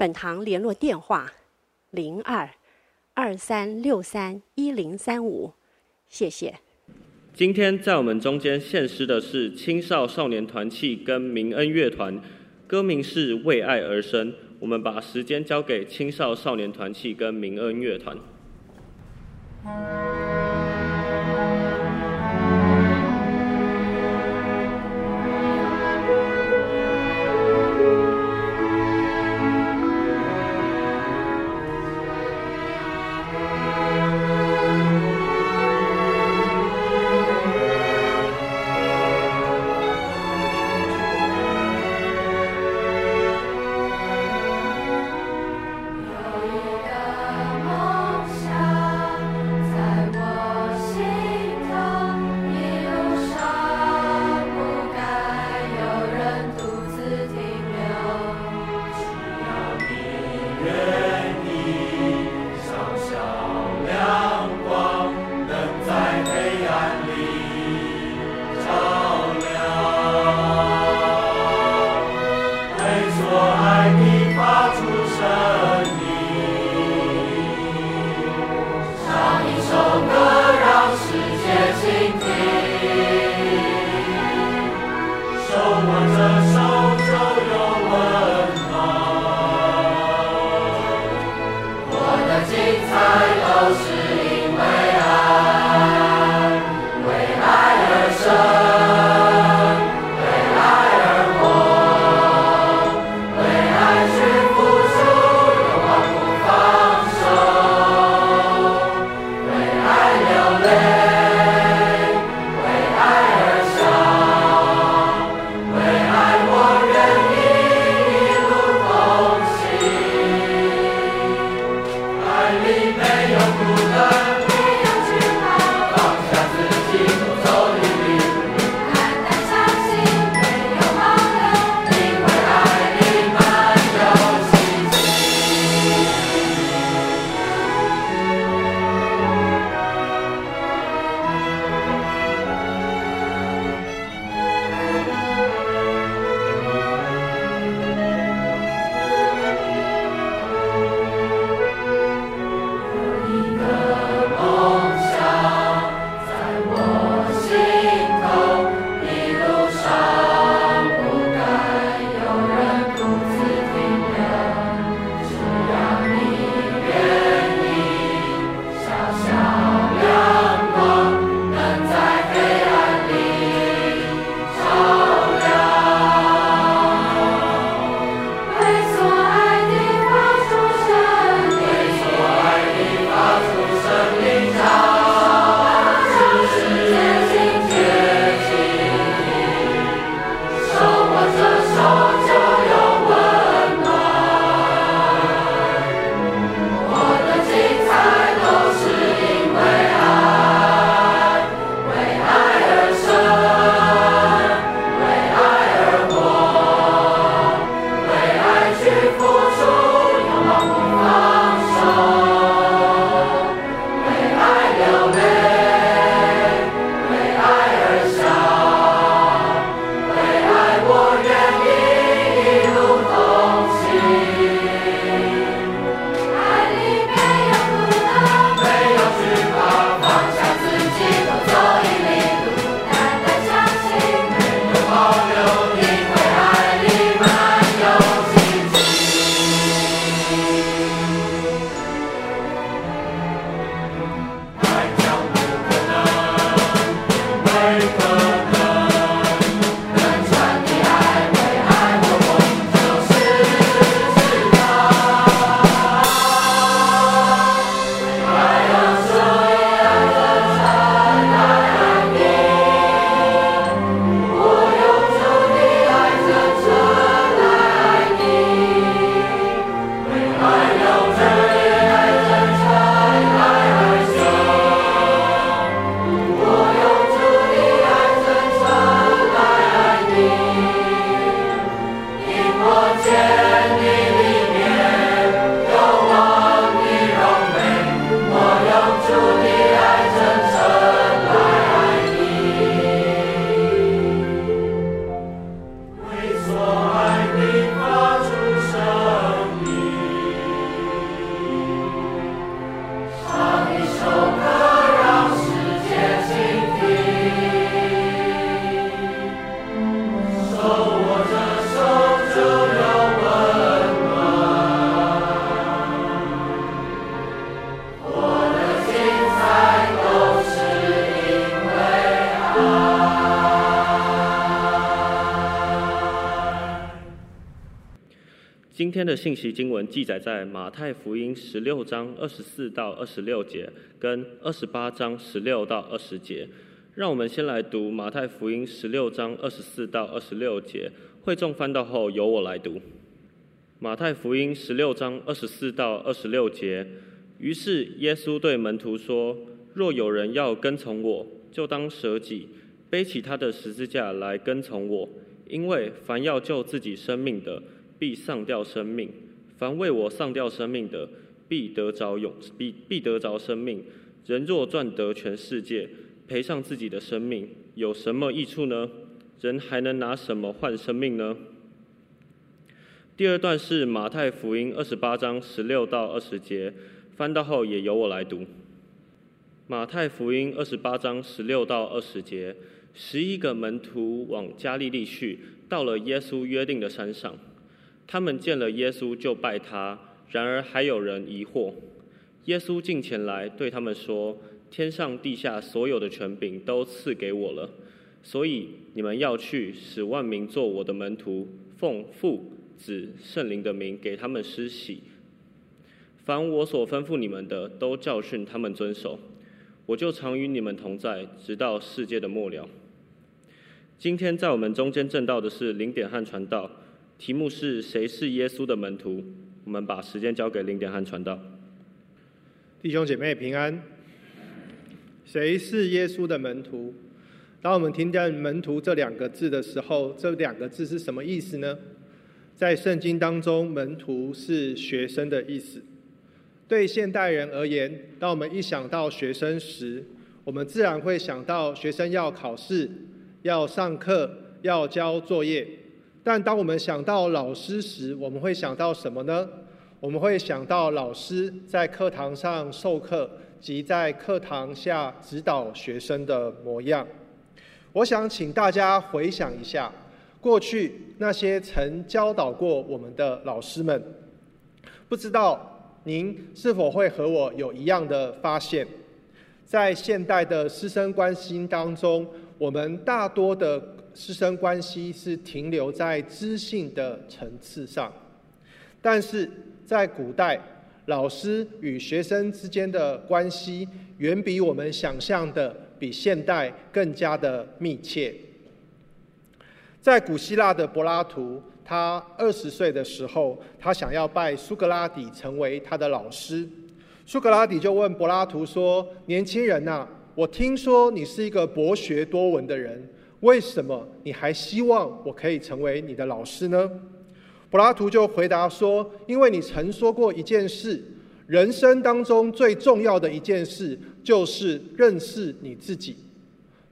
本堂联络电话：零二二三六三一零三五，谢谢。今天在我们中间献诗的是青少少年团契跟明恩乐团，歌名是《为爱而生》。我们把时间交给青少少年团契跟明恩乐团。的信息经文记载在马太福音十六章二十四到二十六节，跟二十八章十六到二十节。让我们先来读马太福音十六章二十四到二十六节。会众翻到后，由我来读。马太福音十六章二十四到二十六节。于是耶稣对门徒说：“若有人要跟从我，就当舍己，背起他的十字架来跟从我。因为凡要救自己生命的，必丧掉生命；凡为我丧掉生命的，必得着永必必得着生命。人若赚得全世界，赔上自己的生命，有什么益处呢？人还能拿什么换生命呢？第二段是马太福音二十八章十六到二十节，翻到后也由我来读。马太福音二十八章十六到二十节，十一个门徒往加利利去，到了耶稣约定的山上。他们见了耶稣就拜他，然而还有人疑惑。耶稣近前来对他们说：“天上地下所有的权柄都赐给我了，所以你们要去，使万民做我的门徒，奉父、子、圣灵的名给他们施洗。凡我所吩咐你们的，都教训他们遵守。我就常与你们同在，直到世界的末了。”今天在我们中间证道的是林点汉传道。题目是谁是耶稣的门徒？我们把时间交给林点汉传道。弟兄姐妹平安。谁是耶稣的门徒？当我们听见“门徒”这两个字的时候，这两个字是什么意思呢？在圣经当中，“门徒”是学生的意思。对现代人而言，当我们一想到学生时，我们自然会想到学生要考试、要上课、要交作业。但当我们想到老师时，我们会想到什么呢？我们会想到老师在课堂上授课及在课堂下指导学生的模样。我想请大家回想一下，过去那些曾教导过我们的老师们，不知道您是否会和我有一样的发现？在现代的师生关系当中，我们大多的师生关系是停留在知性的层次上，但是在古代，老师与学生之间的关系远比我们想象的比现代更加的密切。在古希腊的柏拉图，他二十岁的时候，他想要拜苏格拉底成为他的老师。苏格拉底就问柏拉图说：“年轻人呐，我听说你是一个博学多闻的人。”为什么你还希望我可以成为你的老师呢？柏拉图就回答说：“因为你曾说过一件事，人生当中最重要的一件事就是认识你自己。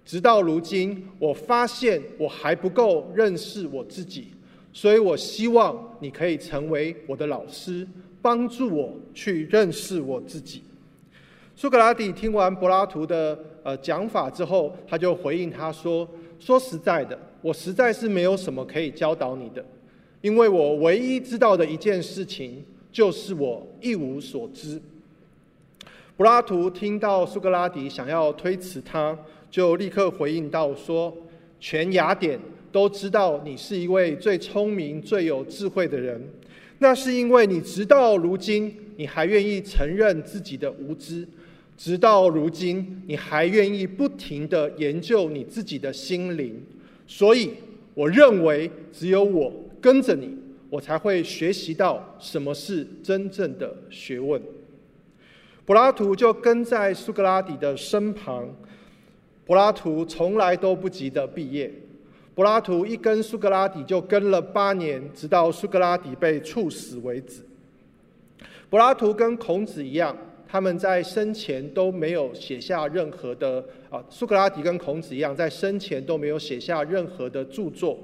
直到如今，我发现我还不够认识我自己，所以我希望你可以成为我的老师，帮助我去认识我自己。”苏格拉底听完柏拉图的呃讲法之后，他就回应他说。说实在的，我实在是没有什么可以教导你的，因为我唯一知道的一件事情，就是我一无所知。柏拉图听到苏格拉底想要推辞他，就立刻回应道说：“全雅典都知道你是一位最聪明、最有智慧的人，那是因为你直到如今，你还愿意承认自己的无知。”直到如今，你还愿意不停地研究你自己的心灵，所以我认为只有我跟着你，我才会学习到什么是真正的学问。柏拉图就跟在苏格拉底的身旁。柏拉图从来都不急着毕业。柏拉图一跟苏格拉底就跟了八年，直到苏格拉底被处死为止。柏拉图跟孔子一样，他们在生前都没有写下任何的啊，苏格拉底跟孔子一样，在生前都没有写下任何的著作。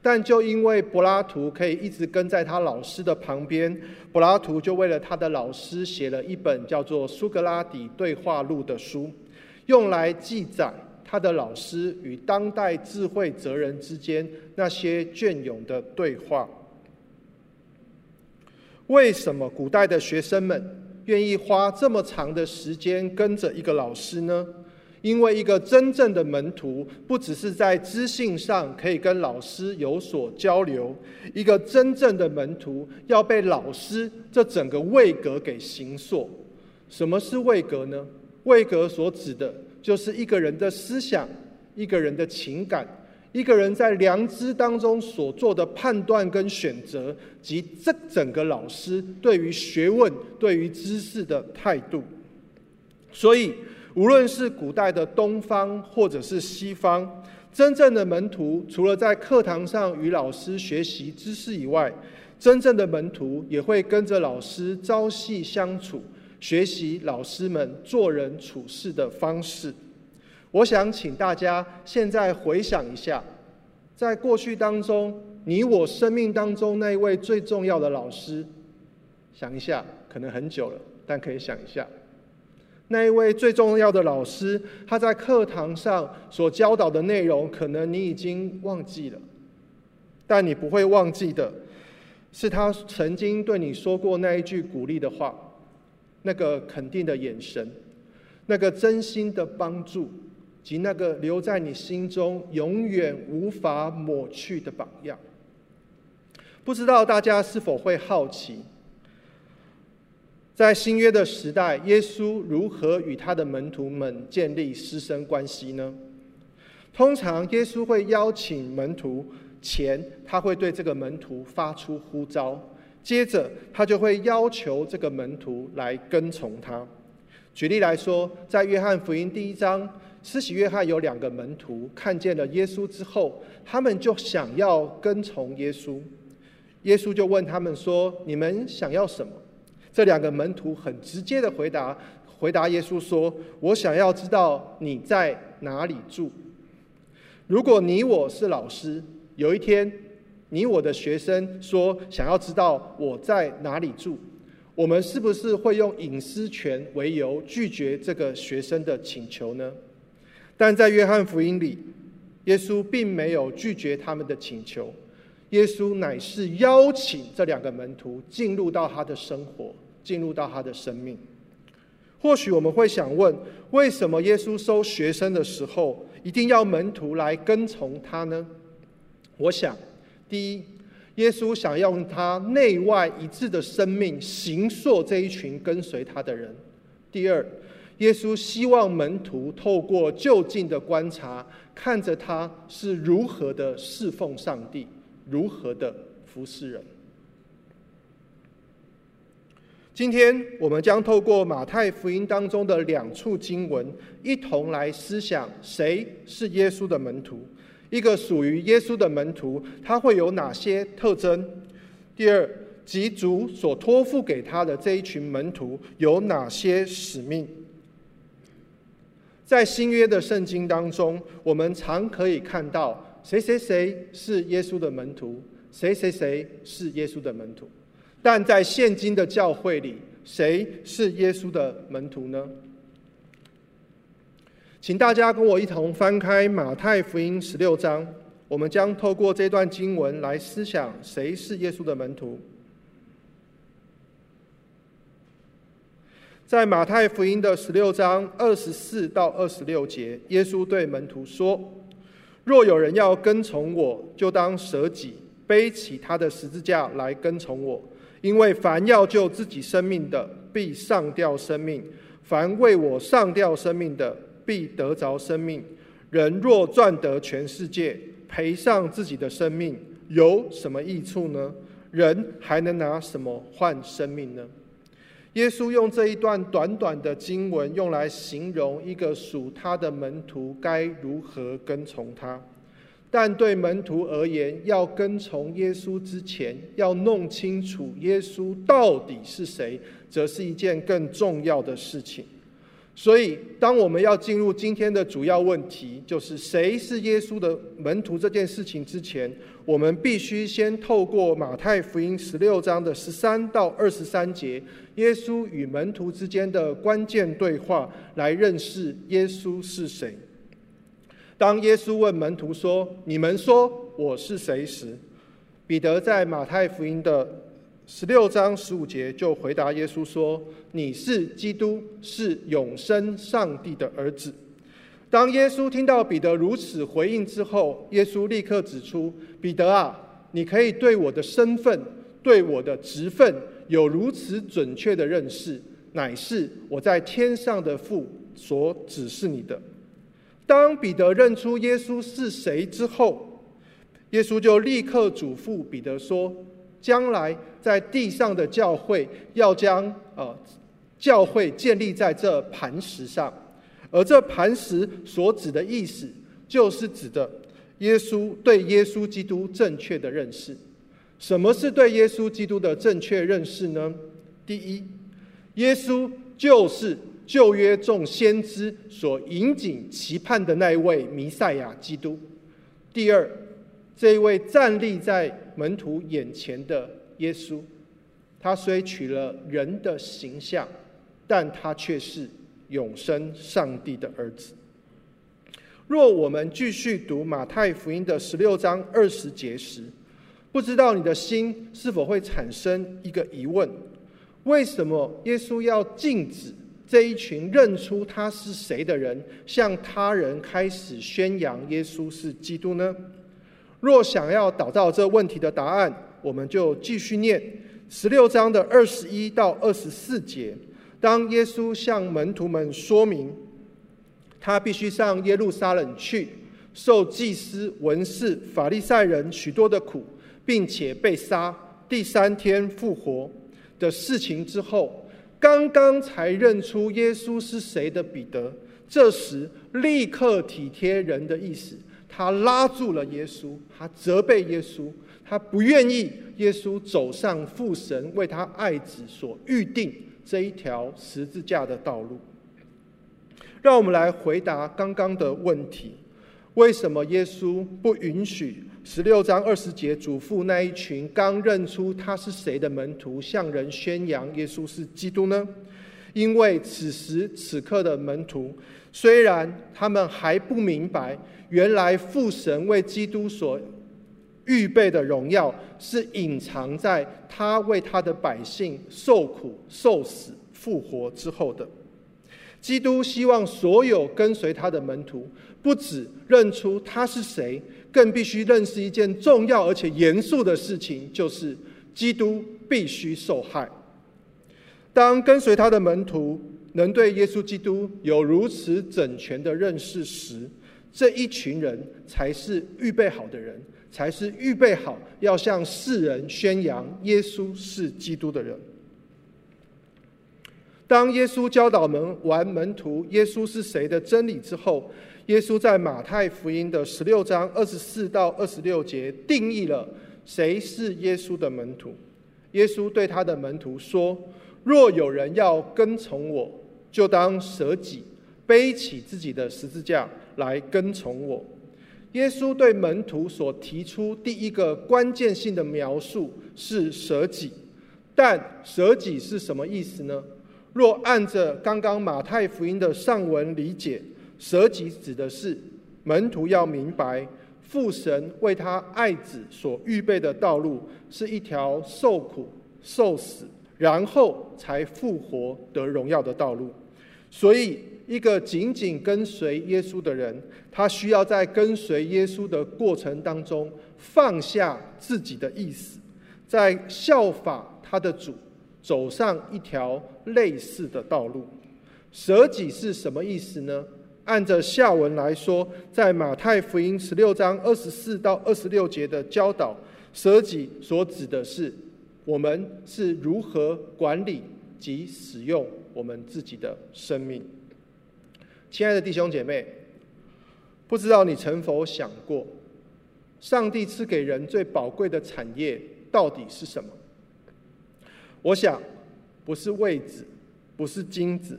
但就因为柏拉图可以一直跟在他老师的旁边，柏拉图就为了他的老师写了一本叫做《苏格拉底对话录》的书，用来记载他的老师与当代智慧哲人之间那些隽永的对话。为什么古代的学生们愿意花这么长的时间跟着一个老师呢？因为一个真正的门徒，不只是在知性上可以跟老师有所交流，一个真正的门徒要被老师这整个位格给形塑。什么是位格呢？位格所指的就是一个人的思想、一个人的情感、一个人在良知当中所做的判断跟选择，及这整个老师对于学问、对于知识的态度。所以。无论是古代的东方或者是西方，真正的门徒除了在课堂上与老师学习知识以外，真正的门徒也会跟着老师朝夕相处，学习老师们做人处事的方式。我想请大家现在回想一下，在过去当中，你我生命当中那一位最重要的老师，想一下，可能很久了，但可以想一下。那一位最重要的老师，他在课堂上所教导的内容，可能你已经忘记了，但你不会忘记的，是他曾经对你说过那一句鼓励的话，那个肯定的眼神，那个真心的帮助，及那个留在你心中永远无法抹去的榜样。不知道大家是否会好奇？在新约的时代，耶稣如何与他的门徒们建立师生关系呢？通常，耶稣会邀请门徒前，他会对这个门徒发出呼召，接着他就会要求这个门徒来跟从他。举例来说，在约翰福音第一章，施洗约翰有两个门徒看见了耶稣之后，他们就想要跟从耶稣。耶稣就问他们说：“你们想要什么？”这两个门徒很直接的回答，回答耶稣说：“我想要知道你在哪里住。如果你我是老师，有一天你我的学生说想要知道我在哪里住，我们是不是会用隐私权为由拒绝这个学生的请求呢？”但在约翰福音里，耶稣并没有拒绝他们的请求。耶稣乃是邀请这两个门徒进入到他的生活，进入到他的生命。或许我们会想问：为什么耶稣收学生的时候，一定要门徒来跟从他呢？我想，第一，耶稣想用他内外一致的生命，形塑这一群跟随他的人；第二，耶稣希望门徒透过就近的观察，看着他是如何的侍奉上帝。如何的服侍人？今天我们将透过马太福音当中的两处经文，一同来思想谁是耶稣的门徒。一个属于耶稣的门徒，他会有哪些特征？第二，即主所托付给他的这一群门徒有哪些使命？在新约的圣经当中，我们常可以看到。谁谁谁是耶稣的门徒？谁谁谁是耶稣的门徒？但在现今的教会里，谁是耶稣的门徒呢？请大家跟我一同翻开马太福音十六章，我们将透过这段经文来思想谁是耶稣的门徒。在马太福音的十六章二十四到二十六节，耶稣对门徒说。若有人要跟从我，就当舍己，背起他的十字架来跟从我。因为凡要救自己生命的，必丧掉生命；凡为我丧掉生命的，必得着生命。人若赚得全世界，赔上自己的生命，有什么益处呢？人还能拿什么换生命呢？耶稣用这一段短短的经文，用来形容一个属他的门徒该如何跟从他。但对门徒而言，要跟从耶稣之前，要弄清楚耶稣到底是谁，则是一件更重要的事情。所以，当我们要进入今天的主要问题，就是谁是耶稣的门徒这件事情之前，我们必须先透过马太福音十六章的十三到二十三节，耶稣与门徒之间的关键对话，来认识耶稣是谁。当耶稣问门徒说：“你们说我是谁？”时，彼得在马太福音的十六章十五节就回答耶稣说：“你是基督，是永生上帝的儿子。”当耶稣听到彼得如此回应之后，耶稣立刻指出：“彼得啊，你可以对我的身份、对我的职分有如此准确的认识，乃是我在天上的父所指示你的。”当彼得认出耶稣是谁之后，耶稣就立刻嘱咐彼得说：“将来在地上的教会要将呃教会建立在这磐石上，而这磐石所指的意思，就是指的耶稣对耶稣基督正确的认识。什么是对耶稣基督的正确认识呢？第一，耶稣就是。旧约众先知所引颈期盼的那一位弥赛亚基督。第二，这一位站立在门徒眼前的耶稣，他虽取了人的形象，但他却是永生上帝的儿子。若我们继续读马太福音的十六章二十节时，不知道你的心是否会产生一个疑问：为什么耶稣要禁止？这一群认出他是谁的人，向他人开始宣扬耶稣是基督呢？若想要找到这问题的答案，我们就继续念十六章的二十一到二十四节。当耶稣向门徒们说明，他必须上耶路撒冷去，受祭司、文士、法利赛人许多的苦，并且被杀，第三天复活的事情之后。刚刚才认出耶稣是谁的彼得，这时立刻体贴人的意思，他拉住了耶稣，他责备耶稣，他不愿意耶稣走上父神为他爱子所预定这一条十字架的道路。让我们来回答刚刚的问题：为什么耶稣不允许？十六章二十节，嘱咐那一群刚认出他是谁的门徒，向人宣扬耶稣是基督呢？因为此时此刻的门徒，虽然他们还不明白，原来父神为基督所预备的荣耀，是隐藏在他为他的百姓受苦、受死、复活之后的。基督希望所有跟随他的门徒，不止认出他是谁。更必须认识一件重要而且严肃的事情，就是基督必须受害。当跟随他的门徒能对耶稣基督有如此整全的认识时，这一群人才是预备好的人，才是预备好要向世人宣扬耶稣是基督的人。当耶稣教导们完门徒耶稣是谁的真理之后，耶稣在马太福音的十六章二十四到二十六节定义了谁是耶稣的门徒。耶稣对他的门徒说：“若有人要跟从我，就当舍己，背起自己的十字架来跟从我。”耶稣对门徒所提出第一个关键性的描述是舍己，但舍己是什么意思呢？若按着刚刚马太福音的上文理解。舍己指的是门徒要明白，父神为他爱子所预备的道路是一条受苦、受死，然后才复活得荣耀的道路。所以，一个紧紧跟随耶稣的人，他需要在跟随耶稣的过程当中放下自己的意思，在效法他的主，走上一条类似的道路。舍己是什么意思呢？按着下文来说，在马太福音十六章二十四到二十六节的教导，舍己所指的是我们是如何管理及使用我们自己的生命。亲爱的弟兄姐妹，不知道你曾否想过，上帝赐给人最宝贵的产业到底是什么？我想，不是位子，不是金子，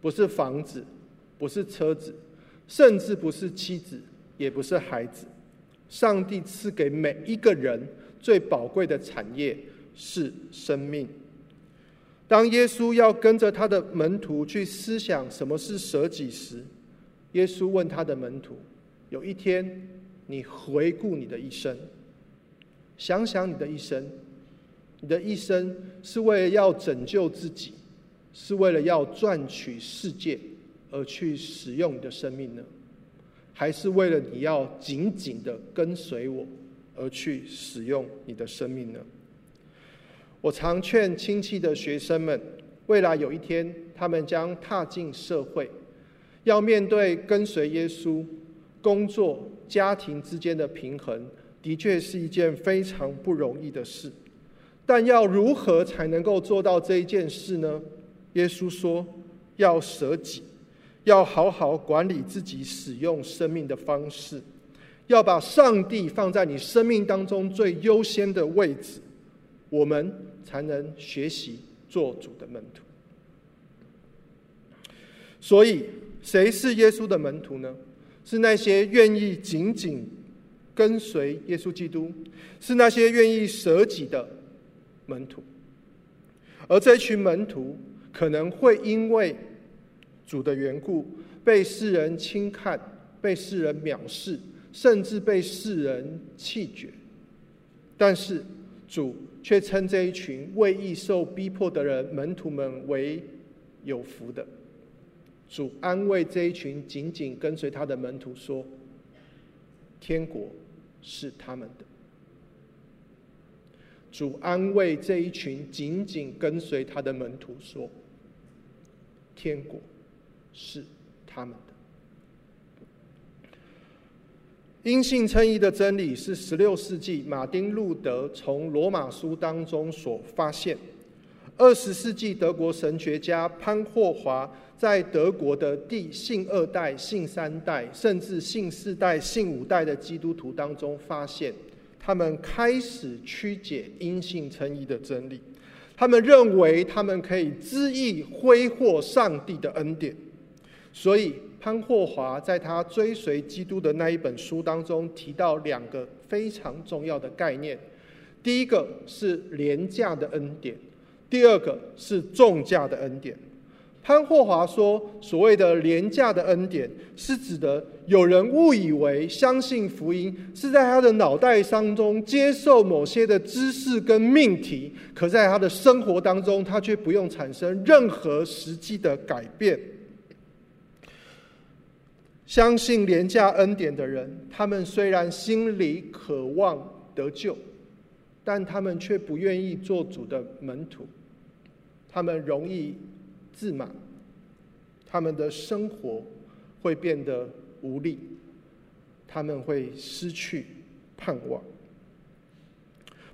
不是房子，不是车子，甚至不是妻子，也不是孩子。上帝赐给每一个人最宝贵的产业是生命。当耶稣要跟着他的门徒去思想什么是舍己时，耶稣问他的门徒：“有一天，你回顾你的一生，想想你的一生，你的一生是为了要拯救自己，是为了要赚取世界而去使用你的生命呢？还是为了你要紧紧的跟随我而去使用你的生命呢？”我常劝亲戚的学生们，未来有一天，他们将踏进社会，要面对跟随耶稣、工作、家庭之间的平衡，的确是一件非常不容易的事。但要如何才能够做到这一件事呢？耶稣说：要舍己，要好好管理自己使用生命的方式，要把上帝放在你生命当中最优先的位置。我们才能学习做主的门徒。所以，谁是耶稣的门徒呢？是那些愿意紧紧跟随耶稣基督，是那些愿意舍己的门徒。而这群门徒可能会因为主的缘故，被世人轻看，被世人藐视，甚至被世人弃绝。但是，主却称这一群为义受逼迫的人，门徒们为有福的。主安慰这一群紧紧跟随他的门徒说：“天国是他们的。”主安慰这一群紧紧跟随他的门徒说：“天国是他们的。”因信称义的真理是十六世纪马丁路德从罗马书当中所发现。二十世纪德国神学家潘霍华在德国的第信二代、信三代，甚至信四代、信五代的基督徒当中发现，他们开始曲解因信称义的真理。他们认为他们可以恣意挥霍上帝的恩典，所以。潘霍华在他追随基督的那一本书当中提到两个非常重要的概念，第一个是廉价的恩典，第二个是重价的恩典。潘霍华说，所谓的廉价的恩典，是指的有人误以为相信福音是在他的脑袋当中接受某些的知识跟命题，可在他的生活当中，他却不用产生任何实际的改变。相信廉价恩典的人，他们虽然心里渴望得救，但他们却不愿意做主的门徒。他们容易自满，他们的生活会变得无力，他们会失去盼望。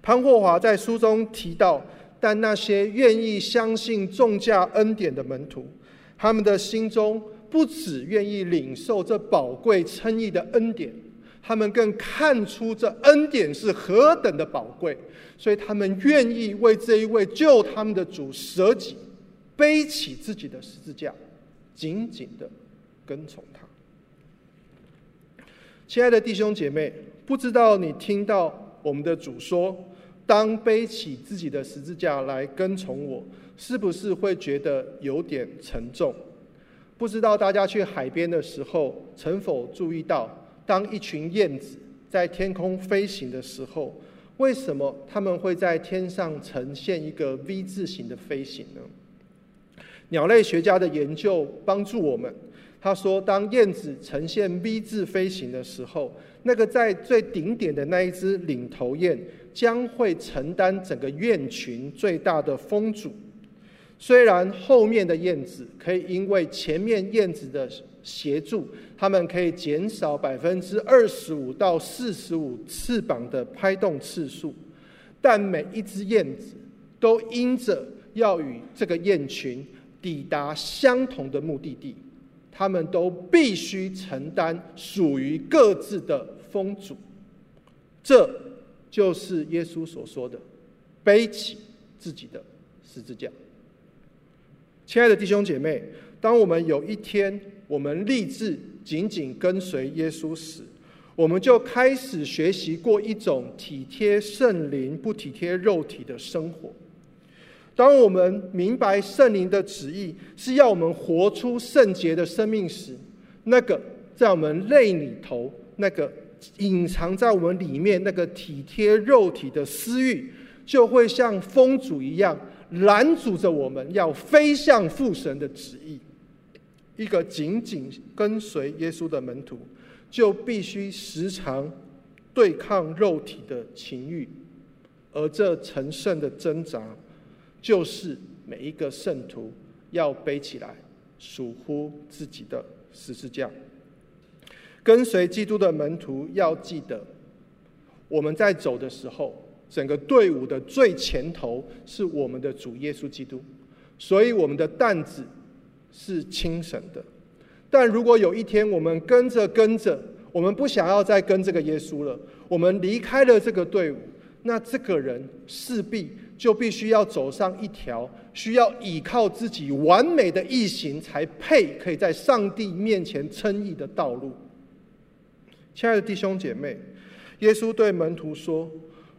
潘霍华在书中提到，但那些愿意相信重价恩典的门徒，他们的心中。不只愿意领受这宝贵称义的恩典，他们更看出这恩典是何等的宝贵，所以他们愿意为这一位救他们的主舍己，背起自己的十字架，紧紧的跟从他。亲爱的弟兄姐妹，不知道你听到我们的主说，当背起自己的十字架来跟从我，是不是会觉得有点沉重？不知道大家去海边的时候，曾否注意到，当一群燕子在天空飞行的时候，为什么它们会在天上呈现一个 V 字形的飞行呢？鸟类学家的研究帮助我们，他说，当燕子呈现 V 字飞行的时候，那个在最顶点的那一只领头雁将会承担整个雁群最大的风阻。虽然后面的燕子可以因为前面燕子的协助，他们可以减少百分之二十五到四十五翅膀的拍动次数。但每一只燕子都因着要与这个雁群抵达相同的目的地，他们都必须承担属于各自的风阻。这就是耶稣所说的：背起自己的十字架。亲爱的弟兄姐妹，当我们有一天我们立志紧紧跟随耶稣时，我们就开始学习过一种体贴圣灵、不体贴肉体的生活。当我们明白圣灵的旨意是要我们活出圣洁的生命时，那个在我们内里头、那个隐藏在我们里面那个体贴肉体的私欲，就会像风阻一样。拦阻着我们要飞向父神的旨意。一个紧紧跟随耶稣的门徒，就必须时常对抗肉体的情欲，而这成圣的挣扎，就是每一个圣徒要背起来，属乎自己的十字架。跟随基督的门徒要记得，我们在走的时候。整个队伍的最前头是我们的主耶稣基督，所以我们的担子是轻省的。但如果有一天我们跟着跟着，我们不想要再跟这个耶稣了，我们离开了这个队伍，那这个人势必就必须要走上一条需要依靠自己完美的异行才配可以在上帝面前称义的道路。亲爱的弟兄姐妹，耶稣对门徒说。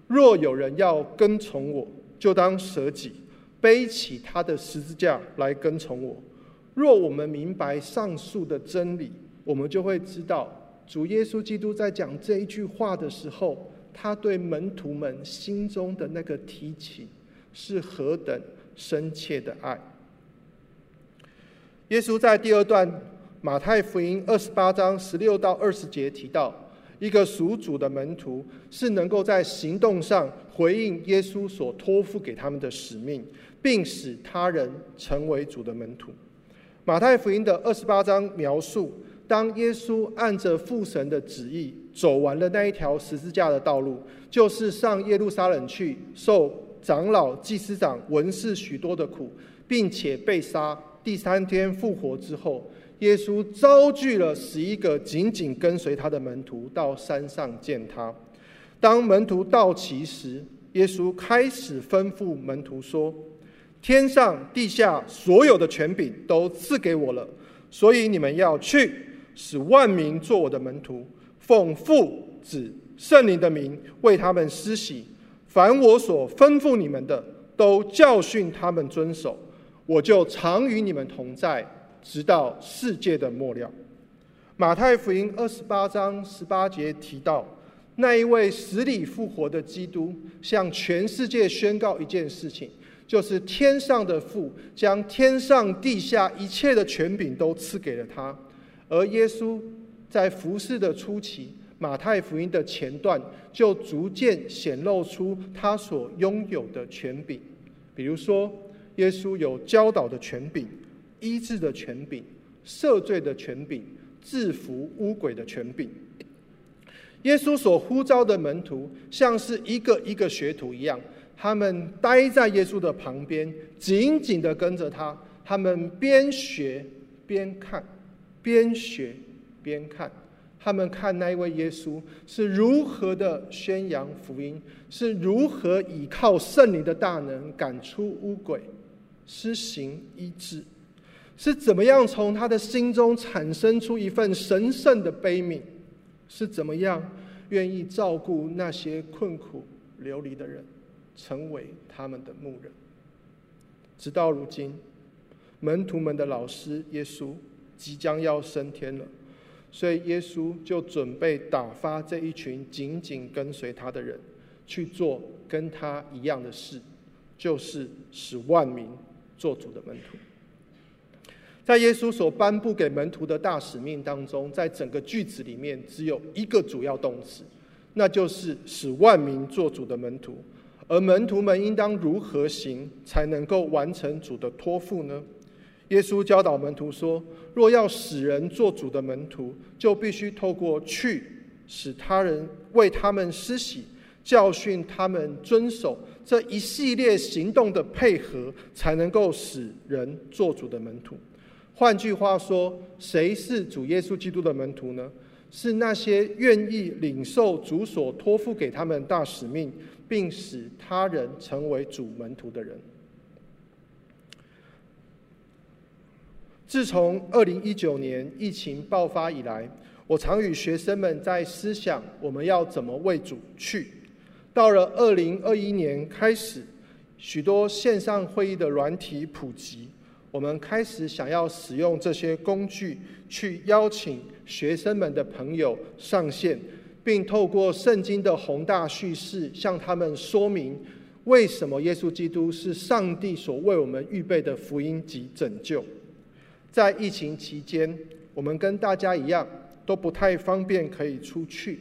若有人要跟从我，就当舍己，背起他的十字架来跟从我。若我们明白上述的真理，我们就会知道，主耶稣基督在讲这一句话的时候，他对门徒们心中的那个提起是何等深切的爱。耶稣在第二段马太福音二十八章十六到二十节提到。一个属主的门徒是能够在行动上回应耶稣所托付给他们的使命，并使他人成为主的门徒。马太福音的二十八章描述，当耶稣按着父神的旨意走完了那一条十字架的道路，就是上耶路撒冷去受长老、祭司长、文士许多的苦，并且被杀，第三天复活之后。耶稣召聚了十一个紧紧跟随他的门徒到山上见他。当门徒到齐时，耶稣开始吩咐门徒说：“天上地下所有的权柄都赐给我了，所以你们要去，使万民做我的门徒，奉父子圣灵的名为他们施洗。凡我所吩咐你们的，都教训他们遵守。我就常与你们同在。”直到世界的末了。马太福音二十八章十八节提到，那一位死里复活的基督，向全世界宣告一件事情，就是天上的父将天上地下一切的权柄都赐给了他。而耶稣在服事的初期，马太福音的前段就逐渐显露出他所拥有的权柄，比如说，耶稣有教导的权柄。医治的权柄，赦罪的权柄，制服污鬼的权柄。耶稣所呼召的门徒，像是一个一个学徒一样，他们待在耶稣的旁边，紧紧地跟着他。他们边学边看，边学边看。他们看那一位耶稣是如何的宣扬福音，是如何倚靠圣灵的大能赶出污鬼，施行医治。是怎么样从他的心中产生出一份神圣的悲悯？是怎么样愿意照顾那些困苦流离的人，成为他们的牧人？直到如今，门徒们的老师耶稣即将要升天了，所以耶稣就准备打发这一群紧紧跟随他的人去做跟他一样的事，就是使万民做主的门徒。在耶稣所颁布给门徒的大使命当中，在整个句子里面只有一个主要动词，那就是使万民做主的门徒。而门徒们应当如何行才能够完成主的托付呢？耶稣教导门徒说：“若要使人做主的门徒，就必须透过去，使他人为他们施洗，教训他们遵守这一系列行动的配合，才能够使人做主的门徒。换句话说，谁是主耶稣基督的门徒呢？是那些愿意领受主所托付给他们大使命，并使他人成为主门徒的人。”自从二零一九年疫情爆发以来，我常与学生们在思想我们要怎么为主去。到了二零二一年开始，许多线上会议的软体普及，我们开始想要使用这些工具去邀请学生们的朋友上线，并透过圣经的宏大叙事向他们说明为什么耶稣基督是上帝所为我们预备的福音及拯救。在疫情期间，我们跟大家一样都不太方便可以出去，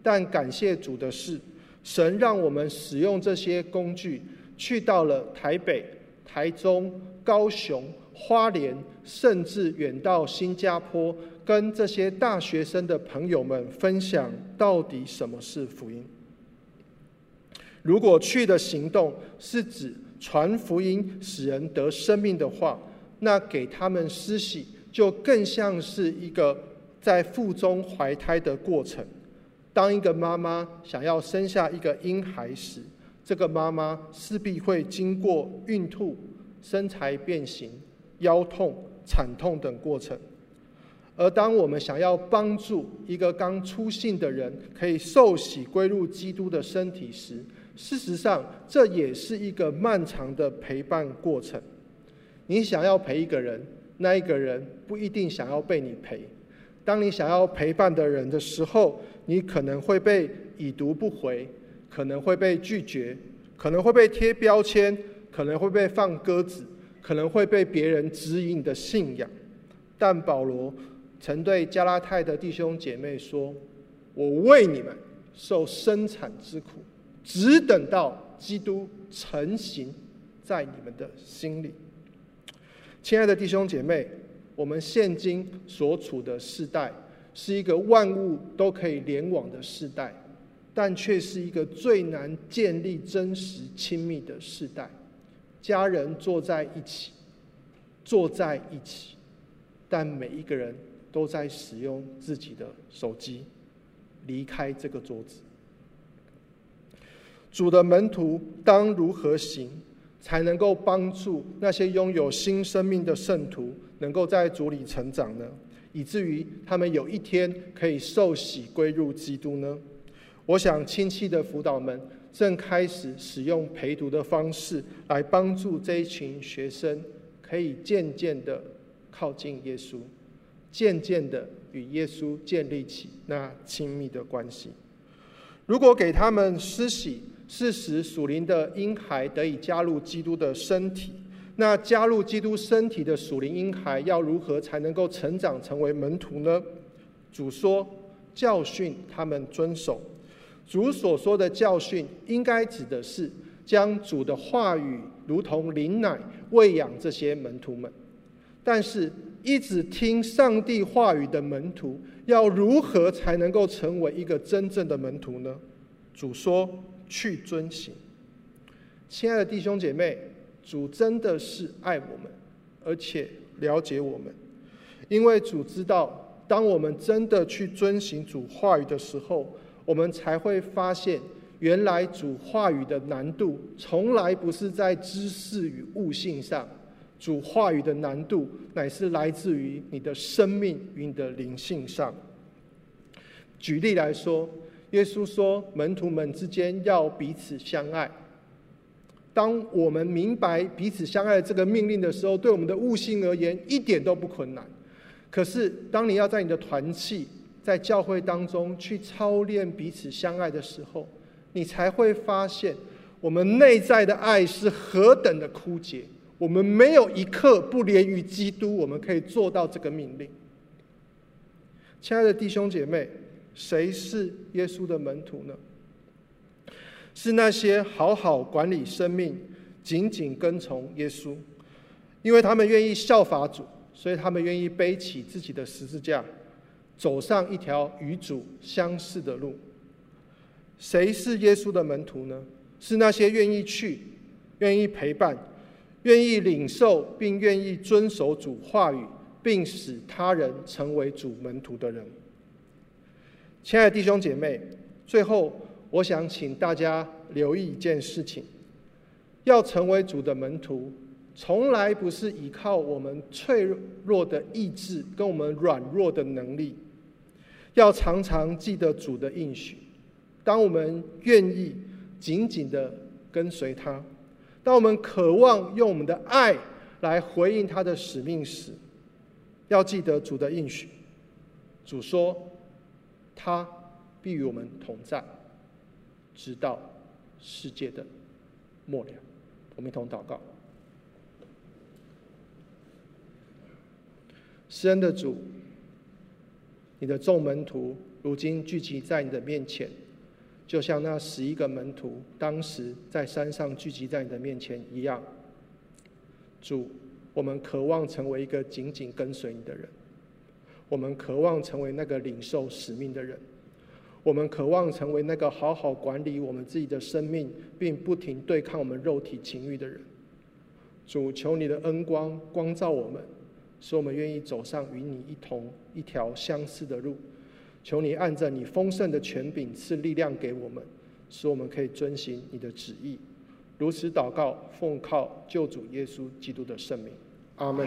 但感谢主的是，神让我们使用这些工具，去到了台北、台中、高雄、花莲，甚至远到新加坡，跟这些大学生的朋友们分享到底什么是福音。如果去的行动是指传福音，使人得生命的话，那给他们施洗，就更像是一个在腹中怀胎的过程。当一个妈妈想要生下一个婴孩时，这个妈妈势必会经过孕吐、身材变形、腰痛、惨痛等过程。而当我们想要帮助一个刚出信的人可以受洗归入基督的身体时，事实上这也是一个漫长的陪伴过程。你想要陪一个人，那一个人不一定想要被你陪。当你想要陪伴的人的时候，你可能会被已读不回，可能会被拒绝，可能会被贴标签，可能会被放鸽子，可能会被别人质疑你的信仰。但保罗曾对加拉太的弟兄姐妹说：“我为你们受生产之苦，只等到基督成形在你们的心里。”亲爱的弟兄姐妹，我们现今所处的世代是一个万物都可以联网的世代，但却是一个最难建立真实亲密的世代。家人坐在一起，坐在一起，但每一个人都在使用自己的手机，离开这个桌子。主的门徒当如何行？才能够帮助那些拥有新生命的圣徒，能够在主里成长呢？以至于他们有一天可以受洗归入基督呢？我想亲戚的辅导们正开始使用陪读的方式来帮助这一群学生，可以渐渐的靠近耶稣，渐渐的与耶稣建立起那亲密的关系。如果给他们施洗，是使属灵的婴孩得以加入基督的身体。那加入基督身体的属灵婴孩要如何才能够成长成为门徒呢？主说：“教训他们遵守。”主所说的教训，应该指的是将主的话语如同灵奶喂养这些门徒们。但是，一直听上帝话语的门徒，要如何才能够成为一个真正的门徒呢？主说。去遵行，亲爱的弟兄姐妹，主真的是爱我们，而且了解我们，因为主知道，当我们真的去遵行主话语的时候，我们才会发现，原来主话语的难度，从来不是在知识与悟性上，主话语的难度，乃是来自于你的生命与你的灵性上。举例来说。耶稣说：“门徒们之间要彼此相爱。”当我们明白彼此相爱这个命令的时候，对我们的悟性而言一点都不困难。可是，当你要在你的团契、在教会当中去操练彼此相爱的时候，你才会发现，我们内在的爱是何等的枯竭。我们没有一刻不连于基督，我们可以做到这个命令。亲爱的弟兄姐妹。谁是耶稣的门徒呢？是那些好好管理生命、紧紧跟从耶稣，因为他们愿意效法主，所以他们愿意背起自己的十字架，走上一条与主相似的路。谁是耶稣的门徒呢？是那些愿意去、愿意陪伴、愿意领受并愿意遵守主话语，并使他人成为主门徒的人。亲爱的弟兄姐妹，最后我想请大家留意一件事情：要成为主的门徒，从来不是依靠我们脆弱的意志跟我们软弱的能力，要常常记得主的应许。当我们愿意紧紧的跟随他，当我们渴望用我们的爱来回应他的使命时，要记得主的应许。主说，他必与我们同在，直到世界的末了。我们一同祷告。施恩的主，你的众门徒如今聚集在你的面前。就像那十一个门徒当时在山上聚集在你的面前一样，主，我们渴望成为一个紧紧跟随你的人，我们渴望成为那个领受使命的人，我们渴望成为那个好好管理我们自己的生命，并不停对抗我们肉体情欲的人。主，求你的恩光光照我们，使我们愿意走上与你一同一条相似的路。求你按着你丰盛的权柄赐力量给我们，使我们可以遵行你的旨意。如此祷告，奉靠救主耶稣基督的圣名，阿门。